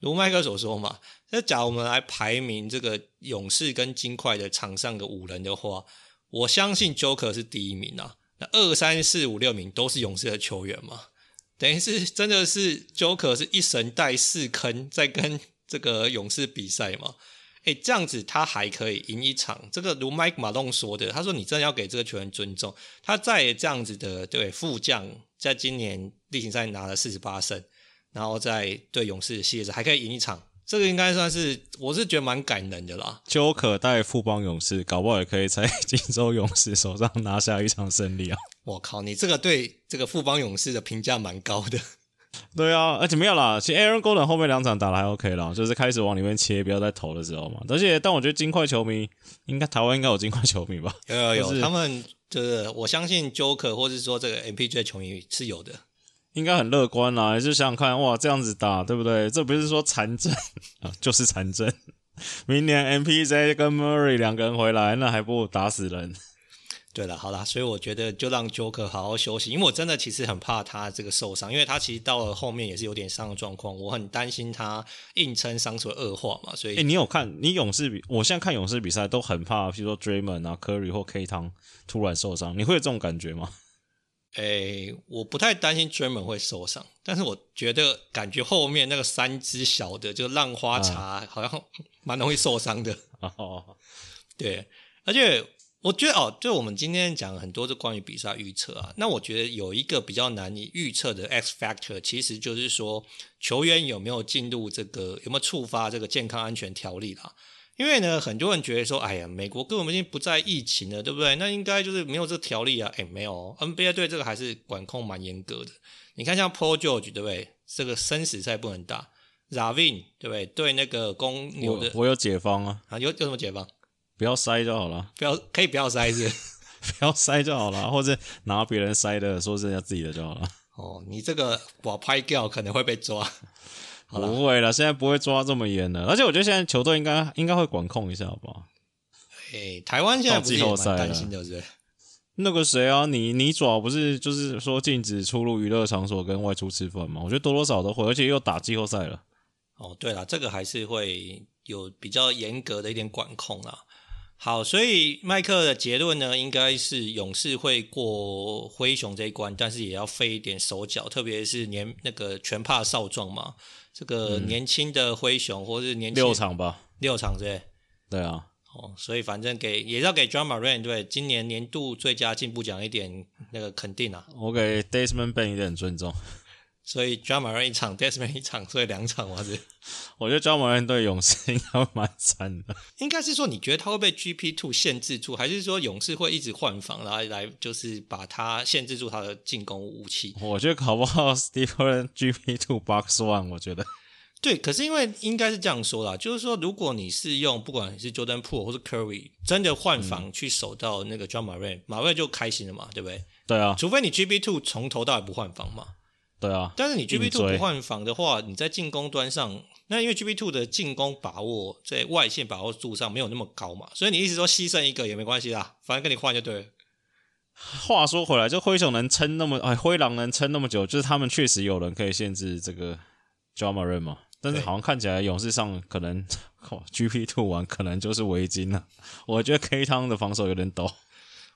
如麦克所说嘛，那假如我们来排名这个勇士跟金块的场上的五人的话，我相信 Joker 是第一名啊。那二三四五六名都是勇士的球员嘛，等于是真的是 Joker 是一神带四坑在跟这个勇士比赛嘛。哎，这样子他还可以赢一场。这个如 Mike 马龙说的，他说你真的要给这个球员尊重。他在这样子的对副将，在今年例行赛拿了四十八胜，然后在对勇士的系列赛还可以赢一场，这个应该算是我是觉得蛮感人的啦。就可带富邦勇士，搞不好也可以在金州勇士手上拿下一场胜利啊！我靠，你这个对这个富邦勇士的评价蛮高的。对啊，而且没有啦。其实 Aaron Gordon 后面两场打的还 OK 啦，就是开始往里面切，不要再投的时候嘛。而且，但我觉得金块球迷应该台湾应该有金块球迷吧？有有有，就是、他们就是我相信 Joker 或者是说这个 MPJ 球迷是有的，应该很乐观啦。就想想看，哇，这样子打对不对？这不是说残阵 啊，就是残阵。明年 MPJ 跟 Murray 两个人回来，那还不如打死人。对了，好啦，所以我觉得就让 Joker 好好休息，因为我真的其实很怕他这个受伤，因为他其实到了后面也是有点伤的状况，我很担心他硬撑伤出恶化嘛。所以，哎，你有看你勇士比？我现在看勇士比赛都很怕，譬如说 Draymond 啊、Curry 或 K 汤突然受伤，你会有这种感觉吗？哎，我不太担心 Draymond 会受伤，但是我觉得感觉后面那个三只小的，就浪花茶，好像 蛮容易受伤的。哦，对，而且。我觉得哦，就我们今天讲很多是关于比赛预测啊，那我觉得有一个比较难以预测的 X factor，其实就是说球员有没有进入这个有没有触发这个健康安全条例啦。因为呢，很多人觉得说，哎呀，美国根本已经不在疫情了，对不对？那应该就是没有这个条例啊。哎，没有，NBA 对这个还是管控蛮严格的。你看像 Paul George 对不对？这个生死赛不能打。Ravin 对不对？对那个公牛的我，我有解方啊。啊，有有什么解方？不要塞就好了，不要可以不要塞是，不要塞就好了，或者拿别人塞的，说是人家自己的就好了。哦，你这个我拍掉可能会被抓，不会了，现在不会抓这么严了。而且我觉得现在球队应该应该会管控一下，好不好？哎，台湾现在不是也蛮担心的，是不对？那个谁啊，你你爪不是就是说禁止出入娱乐场所跟外出吃饭吗？我觉得多多少少都会，而且又打季后赛了。哦，对了，这个还是会有比较严格的一点管控啊。好，所以麦克的结论呢，应该是勇士会过灰熊这一关，但是也要费一点手脚，特别是年那个全怕少壮嘛，这个年轻的灰熊或是年轻六场吧，六场对，对啊，哦，所以反正给也要给 Ja Morant 对今年年度最佳进步奖一点那个肯定啊，我给 Desmond Bane 一点尊重。所以 Ja Morant 一场，Desmond 一场，所以两场嘛是。我觉得 Ja Morant 对勇士应该会蛮惨的。应该是说，你觉得他会被 GP Two 限制住，还是说勇士会一直换防，然后来就是把他限制住他的进攻武器？我觉得搞不好 Stephen GP Two Box One，我觉得。对，可是因为应该是这样说啦，就是说，如果你是用不管是 Jordan Poole 或是 Curry 真的换防去守到那个 Ja Morant，马瑞就开心了嘛，对不对？对啊。除非你 GP Two 从头到尾不换防嘛。对啊，但是你 GB Two 不换防的话，你在进攻端上，那因为 GB Two 的进攻把握在外线把握度上没有那么高嘛，所以你意思说牺牲一个也没关系啦，反正跟你换就对了。话说回来，就灰熊能撑那么，哎，灰狼能撑那么久，就是他们确实有人可以限制这个 Ja Morant 嘛，但是好像看起来勇士上可能 GB Two 玩可能就是围巾了，我觉得 K 汤的防守有点抖。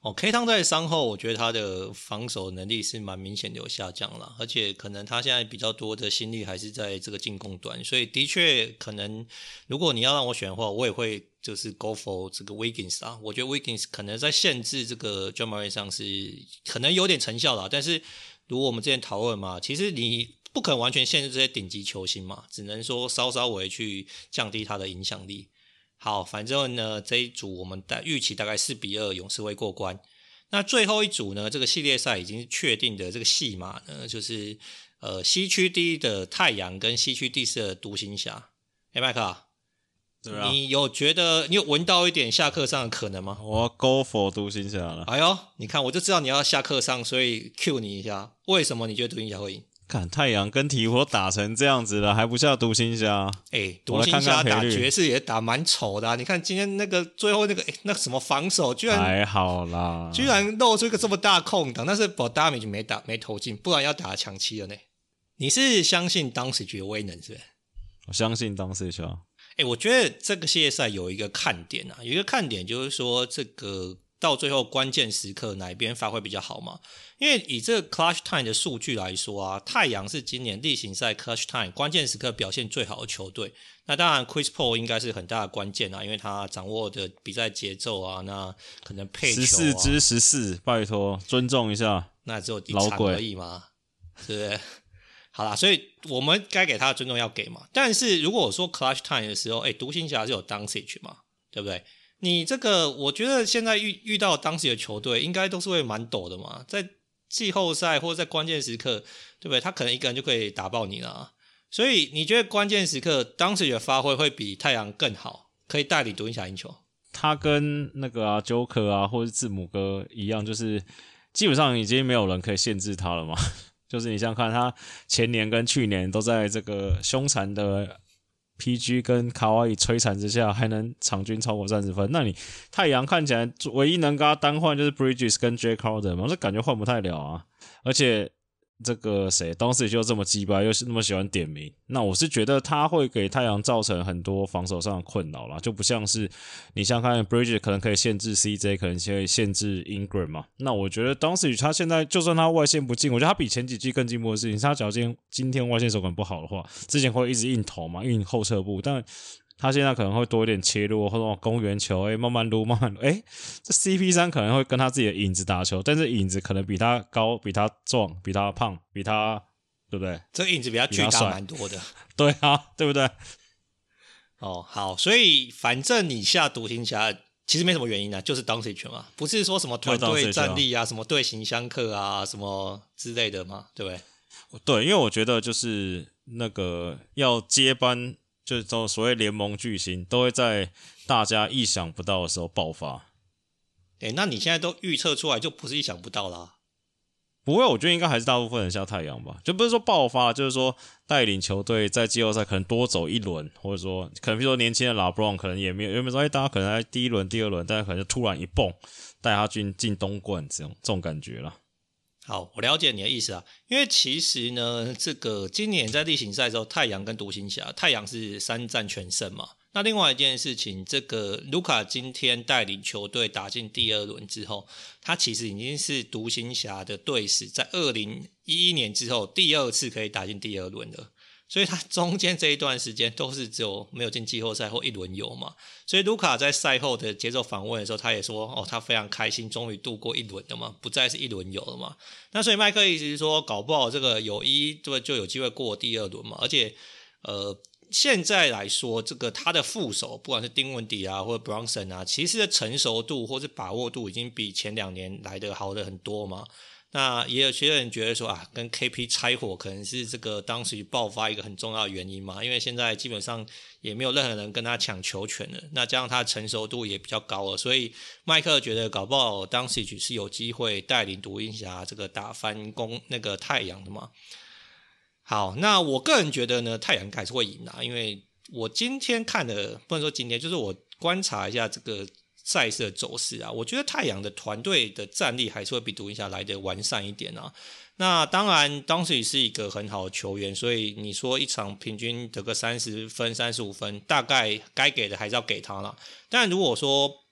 哦，K 汤在伤后，我觉得他的防守能力是蛮明显的有下降了，而且可能他现在比较多的心力还是在这个进攻端，所以的确可能，如果你要让我选的话，我也会就是 go for 这个 Wiggins 啊，我觉得 Wiggins 可能在限制这个 Ja Morant 上是可能有点成效了，但是如果我们之前讨论嘛，其实你不可能完全限制这些顶级球星嘛，只能说稍稍微去降低他的影响力。好，反正呢，这一组我们大预期大概四比二，勇士会过关。那最后一组呢，这个系列赛已经确定的这个戏码呢，就是呃西区第一的太阳跟西区第四的独行侠。哎，麦克、啊，你有觉得你有闻到一点下课上的可能吗？我要 go for 独行侠了。哎呦，你看我就知道你要下课上，所以 cue 你一下。为什么你觉得独行侠会赢？看太阳跟鹈鹕打成这样子了，还不下独行侠？哎，独行侠打爵士也打蛮丑的、啊。你看今天那个最后那个诶那个什么防守，居然还好啦，居然露出一个这么大空档，但是 Bogdanovich 没打没投进，不然要打强七了呢。你是相信 Doncic 的威能是不是？我相信 Doncic 啊。哎，我觉得这个系列赛有一个看点啊，有一个看点就是说这个。到最后关键时刻哪一边发挥比较好嘛？因为以这个 clutch time 的数据来说啊，太阳是今年例行赛 clutch time 关键时刻表现最好的球队。那当然，Chris Paul 应该是很大的关键啊，因为他掌握的比赛节奏啊，那可能配。十四之十四，拜托尊重一下。那只有一场而已嘛，对不对？好啦，所以我们该给他的尊重要给嘛。但是如果我说 clutch time 的时候，哎，独行侠是有 Doncic 嘛，对不对？你这个，我觉得现在遇遇到当时的球队，应该都是会蛮抖的嘛。在季后赛或者在关键时刻，对不对？他可能一个人就可以打爆你了。所以你觉得关键时刻当时的发挥会比太阳更好，可以带领独行侠赢球？他跟那个啊，Joker 啊，或者字母哥一样，就是基本上已经没有人可以限制他了嘛。就是你想看他前年跟去年都在这个凶残的。PG 跟卡哇伊摧残之下，还能场均超过三十分？那你太阳看起来唯一能跟他单换就是 Bridges 跟 Jae Crowder 嘛，这感觉换不太了啊，而且。这个谁当时就这么鸡巴，又是那么喜欢点名，那我是觉得他会给太阳造成很多防守上的困扰啦，就不像是你像看 Bridge 可能可以限制 CJ，可能可以限制 Ingram 嘛。那我觉得当时他现在就算他外线不进，我觉得他比前几季更进步的事情，他假如今天今天外线手感不好的话，之前会一直硬投嘛，硬后撤步，但。他现在可能会多一点切入或者公园球，哎，慢慢撸，慢慢撸，哎，这 CP 三可能会跟他自己的影子打球，但是影子可能比他高，比他壮，比他胖，比他，对不对？这个影子比他巨大蛮多的，对啊，对不对？哦，好，所以反正你下独行侠其实没什么原因啊，就是当谁拳嘛，不是说什么团队战力啊，什么队形相克啊，什么之类的嘛，对不对？对，因为我觉得就是那个要接班。就是所谓联盟巨星都会在大家意想不到的时候爆发。诶，那你现在都预测出来，就不是意想不到啦。不会，我觉得应该还是大部分人像太阳吧，就不是说爆发，就是说带领球队在季后赛可能多走一轮，或者说可能比如说年轻的拉布朗可能也没有，原本说哎，大家可能在第一轮、第二轮，大家可能就突然一蹦带他进进东冠这种这种感觉了。好，我了解你的意思啊，因为其实呢，这个今年在例行赛的时候，太阳跟独行侠，太阳是三战全胜嘛。那另外一件事情，这个卢卡今天带领球队打进第二轮之后，他其实已经是独行侠的队史在二零一一年之后第二次可以打进第二轮了。所以他中间这一段时间都是只有没有进季后赛或一轮游嘛，所以卢卡在赛后的接受访问的时候，他也说哦，他非常开心，终于度过一轮了嘛，不再是一轮游了嘛。那所以麦克意思是说，搞不好这个有一就就有机会过第二轮嘛。而且呃，现在来说，这个他的副手不管是丁文迪啊或者 Bronson 啊，其实的成熟度或是把握度已经比前两年来得好的很多嘛。那也有些人觉得说啊，跟 KP 拆伙可能是这个当时爆发一个很重要的原因嘛，因为现在基本上也没有任何人跟他抢球权了，那加上他成熟度也比较高了，所以麦克觉得搞不好当时是有机会带领独行侠这个打翻攻那个太阳的嘛。好，那我个人觉得呢，太阳还是会赢啊，因为我今天看的不能说今天，就是我观察一下这个。赛事的走势啊，我觉得太阳的团队的战力还是会比独行侠来的完善一点啊。那当然，当时也是一个很好的球员，所以你说一场平均得个三十分、三十五分，大概该给的还是要给他了。但如果说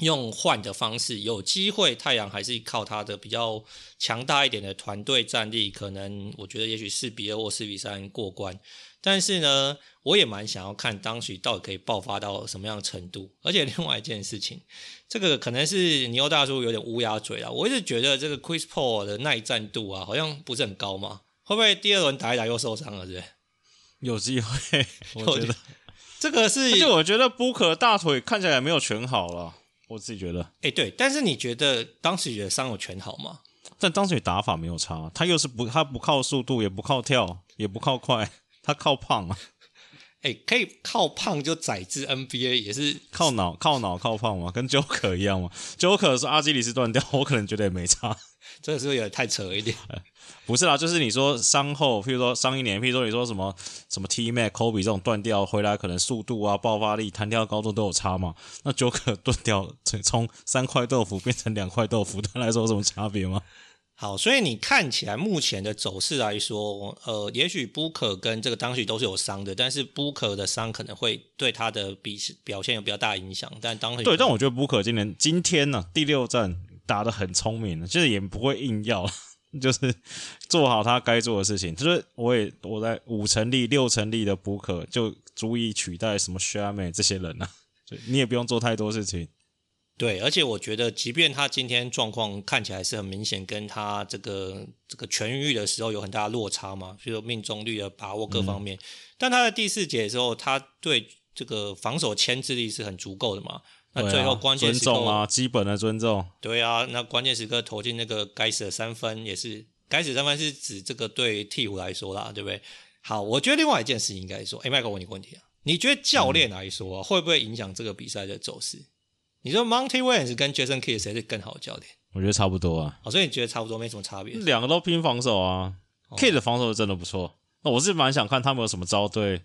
用换的方式，有机会太阳还是靠他的比较强大一点的团队战力，可能我觉得也许四比二或四比三过关。但是呢，我也蛮想要看当时到底可以爆发到什么样的程度。而且另外一件事情，这个可能是牛大叔有点乌鸦嘴了。我一直觉得这个 Chris Paul 的耐战度啊，好像不是很高嘛。会不会第二轮打一打又受伤了？是不是？有机会，我觉得 这个是。就我觉得 Booker 大腿看起来没有全好了，我自己觉得。哎，对，但是你觉得当时的伤有全好吗？但当时打法没有差，他又是不他不靠速度，也不靠跳，也不靠快，他靠胖啊。哎，可以靠胖就宰制 NBA 也是靠脑靠脑靠胖嘛，跟 Joker 一样嘛。Joker 说阿基里斯断掉，我可能觉得也没差，这个是不是有点太扯一点？不是啦，就是你说伤后，譬如说伤一年，譬如说你说什么什么 T Mac Kobe 这种断掉回来，可能速度啊、爆发力、弹跳高度都有差嘛。那 Joker 断掉，从三块豆腐变成两块豆腐，对他来说有什么差别吗？好，所以你看起来目前的走势来说，呃，也许 Booker 跟这个 Doncic 都是有伤的，但是 Booker 的伤可能会对他的比表现有比较大影响。但 Doncic 对，但我觉得 Booker 今年今天呢、啊、第六战打的很聪明，就是也不会硬要，就是做好他该做的事情。就是我也我在五成力、六成力的 Booker 就足以取代什么 Shamet 这些人了、啊，所以你也不用做太多事情。对，而且我觉得，即便他今天状况看起来是很明显，跟他这个这个痊愈的时候有很大的落差嘛，比如说命中率的把握各方面，嗯、但他在第四节的时候，他对这个防守牵制力是很足够的嘛。那最后关键时刻、啊、尊重啊，基本的尊重。对啊，那关键时刻投进那个该死的三分，也是该死的三分是指这个对鹈鹕来说啦，对不对？好，我觉得另外一件事情应该说，哎，麦克，我问你个问题啊，你觉得教练来说、啊嗯、会不会影响这个比赛的走势？你说 Monty Williams 跟 Jason Kidd 谁是更好的教练？我觉得差不多啊。哦，所以你觉得差不多，没什么差别。两个都拼防守啊。哦、Kidd 的防守是真的不错。那我是蛮想看他们有什么招对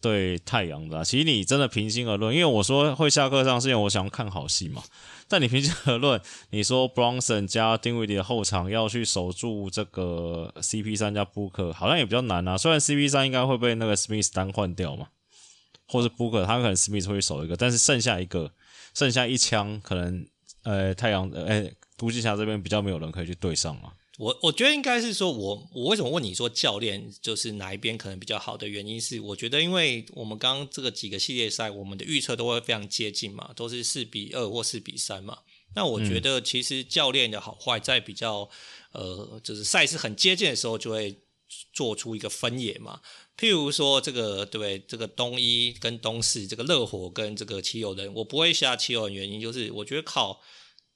对太阳的、其实你真的平心而论，因为我说会下课上是因为我想看好戏嘛。但你平心而论，你说 Bronson 加 Dinwiddie 的后场要去守住这个 CP3 加 Book，好像也比较难啊。虽然 CP3 应该会被那个 Smith 单换掉嘛，或者 Booker 他可能 Smith 会守一个，但是剩下一个。剩下一枪，可能呃，太阳呃，独行侠这边比较没有人可以去对上嘛。我我觉得应该是说我，我我为什么问你说教练就是哪一边可能比较好的原因是，我觉得因为我们刚刚这个几个系列赛，我们的预测都会非常接近嘛，都是四比二或四比三嘛。那我觉得其实教练的好坏在比较呃，就是赛事很接近的时候，就会做出一个分野嘛。譬如说，这个对，这个东一跟东四，这个热火跟这个七友人，我不会下七友人，原因就是我觉得靠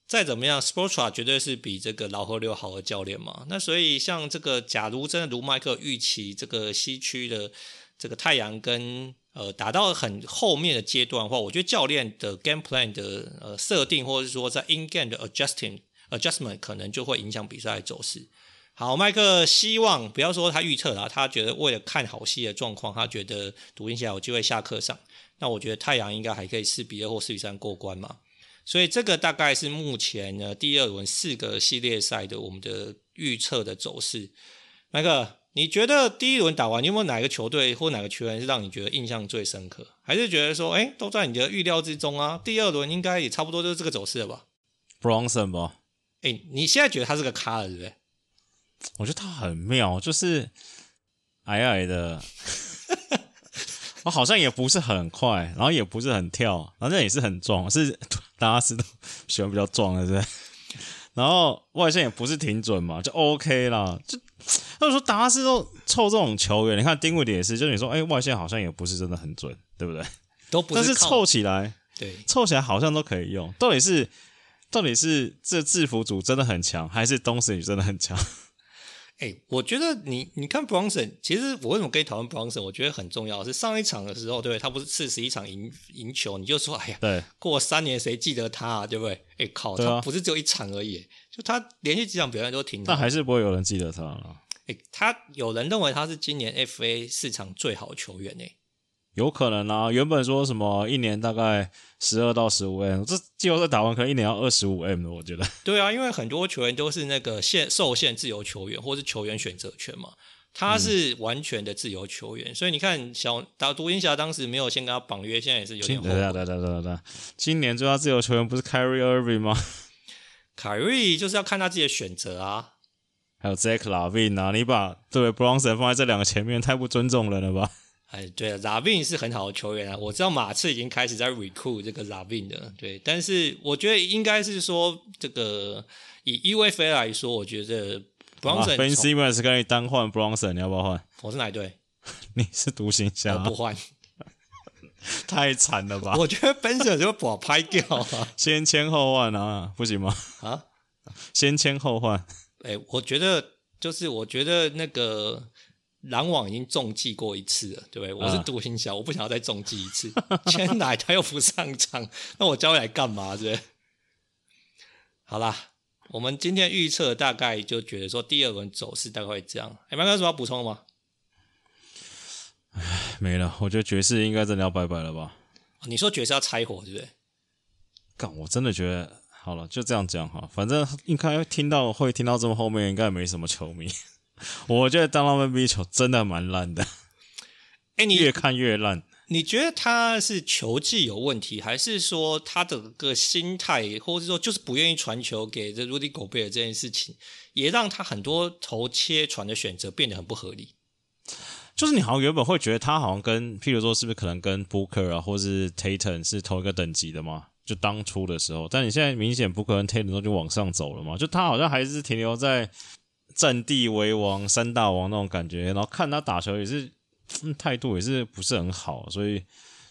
再怎么样，Sportra 绝对是比这个老河流好的教练嘛。那所以像这个，假如真的如麦克预期，这个西区的这个太阳跟呃打到很后面的阶段的话，我觉得教练的 game plan 的呃设定，或者是说在 in game 的 adjusting adjustment，可能就会影响比赛的走势。好，麦克希望不要说他预测了，他觉得为了看好戏的状况，他觉得独行侠有机会下课上。那我觉得太阳应该还可以四比二或四比三过关嘛。所以这个大概是目前呢第二轮四个系列赛的我们的预测的走势。麦克，你觉得第一轮打完，你有没有哪个球队或哪个球员是让你觉得印象最深刻？还是觉得说，哎，都在你的预料之中啊？第二轮应该也差不多就是这个走势了吧？Bronson 吧？哎，你现在觉得他是个咖了，对不对？我觉得他很妙，就是矮矮的，我好像也不是很快，然后也不是很跳，反正也是很壮，是大家是都喜欢比较壮的，对不对？然后外线也不是挺准嘛，就 OK 啦。就 他说达拉斯都凑这种球员，你看丁威迪也是，就你说哎，外线好像也不是真的很准，对不对？都不是，但是凑起来，对，凑起来好像都可以用。到底是到底是这制服组真的很强，还是东契奇真的很强？哎、欸，我觉得你你看 Bronson，其实我为什么跟你讨论 Bronson，我觉得很重要是上一场的时候，对不对？他不是四十一场赢赢球，你就说哎呀，对，过三年谁记得他啊？对不对？哎、欸、靠，他不是只有一场而已，就他连续几场表现都挺好，但还是不会有人记得他了。哎、欸，他有人认为他是今年 FA 市场最好的球员呢。有可能啊，原本说什么一年大概十二到十五 M，这季后赛打完可能一年要二十五 M 的，我觉得。对啊，因为很多球员都是那个限受限自由球员，或是球员选择权嘛，他是完全的自由球员，嗯、所以你看小打独行侠当时没有先跟他绑约，现在也是有点后悔。对对对对对，今年最佳自由球员不是 Kyrie Irving 吗？Kyrie 就是要看他自己的选择啊。还有 Zach LaVine 啊，你把对 Bronson 放在这两个前面，太不尊重人了吧？哎，对啊，LaVine 是很好的球员啊。我知道马刺已经开始在 recruit 这个 LaVine 的，对。但是我觉得应该是说，这个以 UFA 来说，我觉得 Bronson Ben Simmons 跟你单换 Bronson，你要不要换？我是哪一队？你是独行侠，我不换，太惨了吧？我觉得 Ben Simmons 就会把我拍掉啊。先签后换啊，不行吗？啊，先签后换。哎，我觉得就是我觉得那个篮网已经中计过一次了，对不对？我是独行侠，我不想要再中计一次。千奶他又不上场，那我交易来干嘛？对不对？好啦，我们今天预测大概就觉得说第二轮走势大概会这样。哎，麦哥有什么要补充的吗？唉，没了。我觉得爵士应该真的要拜拜了吧？你说爵士要拆伙，对不对？干，我真的觉得。好了，就这样讲哈，反正应该听到会听到这么后面，应该也没什么球迷。我觉得当他们比球真的蛮烂的，哎，你越看越烂。你觉得他是球技有问题，还是说他的个心态，或者是说就是不愿意传球给这 Rudy Gobert 这件事情，也让他很多投切传的选择变得很不合理？就是你好像原本会觉得他好像跟，譬如说是不是可能跟 Booker 啊，或是 Tatum 是同一个等级的嘛？就当初的时候，但你现在明显不可能 Tatum 都就往上走了嘛？就他好像还是停留在占地为王、三大王那种感觉，然后看他打球也是态度也是不是很好，所以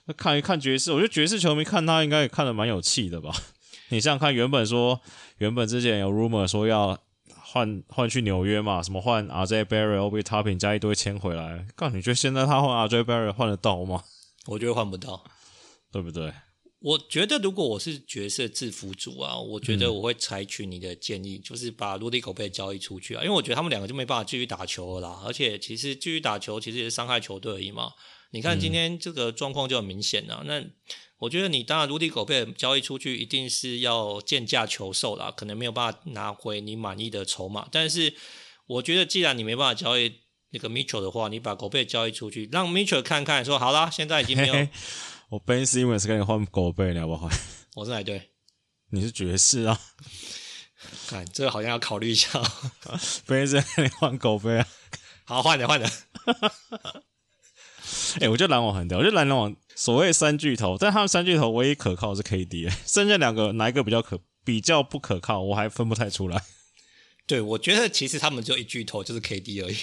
那看一看爵士，我觉得爵士球迷看他应该也看得蛮有气的吧？你想想看，原本说原本之前有 rumor 说要换换去纽约嘛，什么换 RJ Barrett、Obi Toppin 加一堆签回来，告你觉得现在他换 RJ Barrett 换得到吗？我觉得换不到，对不对？我觉得，如果我是角色制服组啊，我觉得我会采取你的建议，嗯、就是把鲁迪狗贝交易出去啊，因为我觉得他们两个就没办法继续打球了啦。而且，其实继续打球其实也是伤害球队而已嘛。你看今天这个状况就很明显了、啊。嗯、那我觉得你当然鲁迪狗贝交易出去，一定是要贱价求售啦，可能没有办法拿回你满意的筹码。但是，我觉得既然你没办法交易那个 Mitchell 的话，你把狗贝交易出去，让 Mitchell 看看说好啦，现在已经没有。我 Ben Simmons 跟你换狗贝，你要不要换？我是哪队？你是爵士啊？看这个好像要考虑一下。Ben Simmons 跟你换狗贝啊？好，换的换的。哎、欸，我觉得篮网很屌。我觉得篮网所谓三巨头，但他们三巨头唯一可靠的是 KD，剩下两个哪一个比较可比较不可靠？我还分不太出来。对，我觉得其实他们就一巨头就是 KD 而已，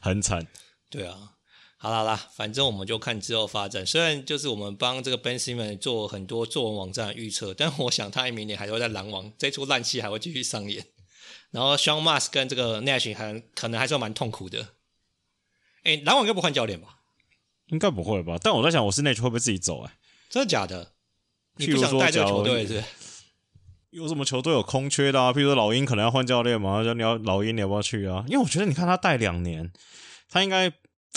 很惨。对啊。好啦好啦，反正我们就看之后发展。虽然就是我们帮这个 Ben Simmons 做很多作文网站的预测，但我想他明年还会在篮网这出烂戏还会继续上演。然后 Sean Marks 跟这个 Nash 还可能还是蛮痛苦的。哎，篮网应该不换教练吧？应该不会吧？但我在想，我是 Nash 会不会自己走？哎，真的假的？你不想带这个球队是？有什么球队有空缺的啊？譬如说老鹰可能要换教练嘛？说你要老鹰，你要不要去啊？因为我觉得你看他带两年，他应该。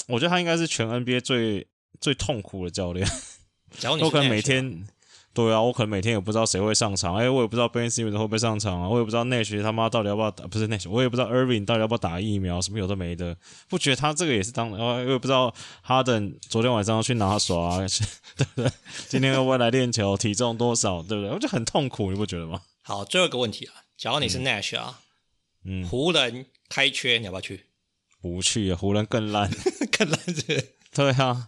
我觉得他应该是全 NBA 最最痛苦的教练。我可能每天，对啊，我可能每天也不知道谁会上场。哎，我也不知道 Ben Simmons 会不会上场啊，我也不知道 Nash 他妈到底要不要打，不是 Nash，我也不知道 Irving 到底要不要打疫苗，什么有的没的。不觉得他这个也是当，我也不知道 Harden 昨天晚上要去哪耍啊，对不对？今天会不会来练球？体重多少？对不对？我就很痛苦，你不觉得吗？好，最后一个问题啊，假如你是 Nash 啊，嗯，湖人开缺，你要不要去？不去啊，湖人更烂，更烂是？对啊，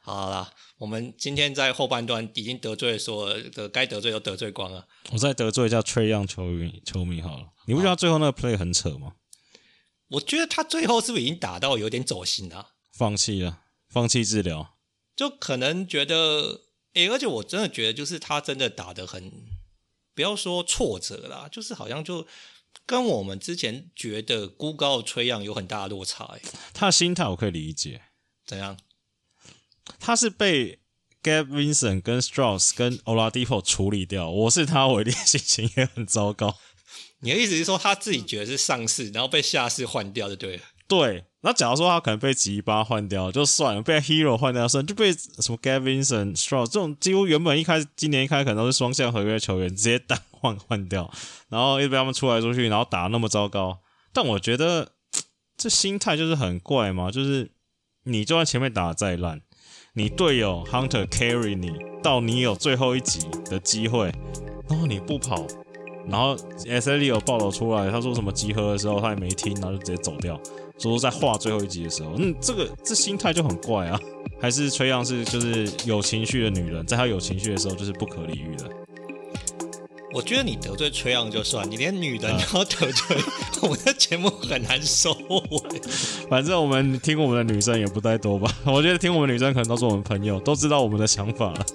好啦，我们今天在后半段已经得罪了所有的该得罪都得罪光了。我再得罪一下 Trae Young 球迷球迷好了，你不觉得最后那个 play 很扯吗？我觉得他最后是不是已经打到有点走心了？放弃了，放弃治疗，就可能觉得，哎、欸，而且我真的觉得，就是他真的打得很，不要说挫折啦，就是好像就。跟我们之前觉得孤高的崔样有很大的落差，欸，他的心态我可以理解。怎样？他是被 Gabe Vincent 跟 Strauss 跟 Oladipo 处理掉。我是他，我一定心情也很糟糕。你的意思是说他自己觉得是上市，然后被下市换掉就对了？对。那假如说他可能被吉巴换掉就算了，被 Hero 换掉算，就被什么 Gabe Vincent、Strauss 这种几乎原本一开始今年一开始可能都是双向合约球员，直接单换 换掉。然后一直被他们出来出去，然后打那么糟糕，但我觉得这心态就是很怪嘛，就是你就算前面打得再烂，你队友 Hunter carry 你到你有最后一集的机会，然后你不跑，然后 SLE 有报道出来，他说什么集合的时候他也没听，然后就直接走掉，所以说在画最后一集的时候，嗯，这个这心态就很怪啊，还是崔杨是就是有情绪的女人，在她有情绪的时候就是不可理喻的。我觉得你得罪崔阳就算，你连女人都要得罪，啊、我们的节目很难收尾。反正我们听我们的女生也不太多吧？我觉得听我们女生可能都是我们朋友，都知道我们的想法了。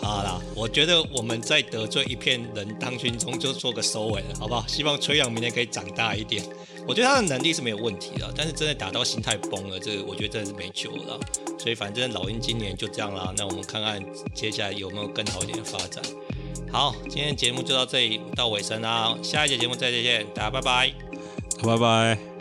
好啦，我觉得我们在得罪一片人当军中就做个收尾了，好不好？希望崔阳明天可以长大一点。我觉得他的能力是没有问题的，但是真的打到心态崩了，这个我觉得真的是没救了。所以反正老鹰今年就这样啦，那我们看看接下来有没有更好一点的发展。好，今天节目就到这里到尾声啦，下一节节目再见，大家拜拜，拜拜。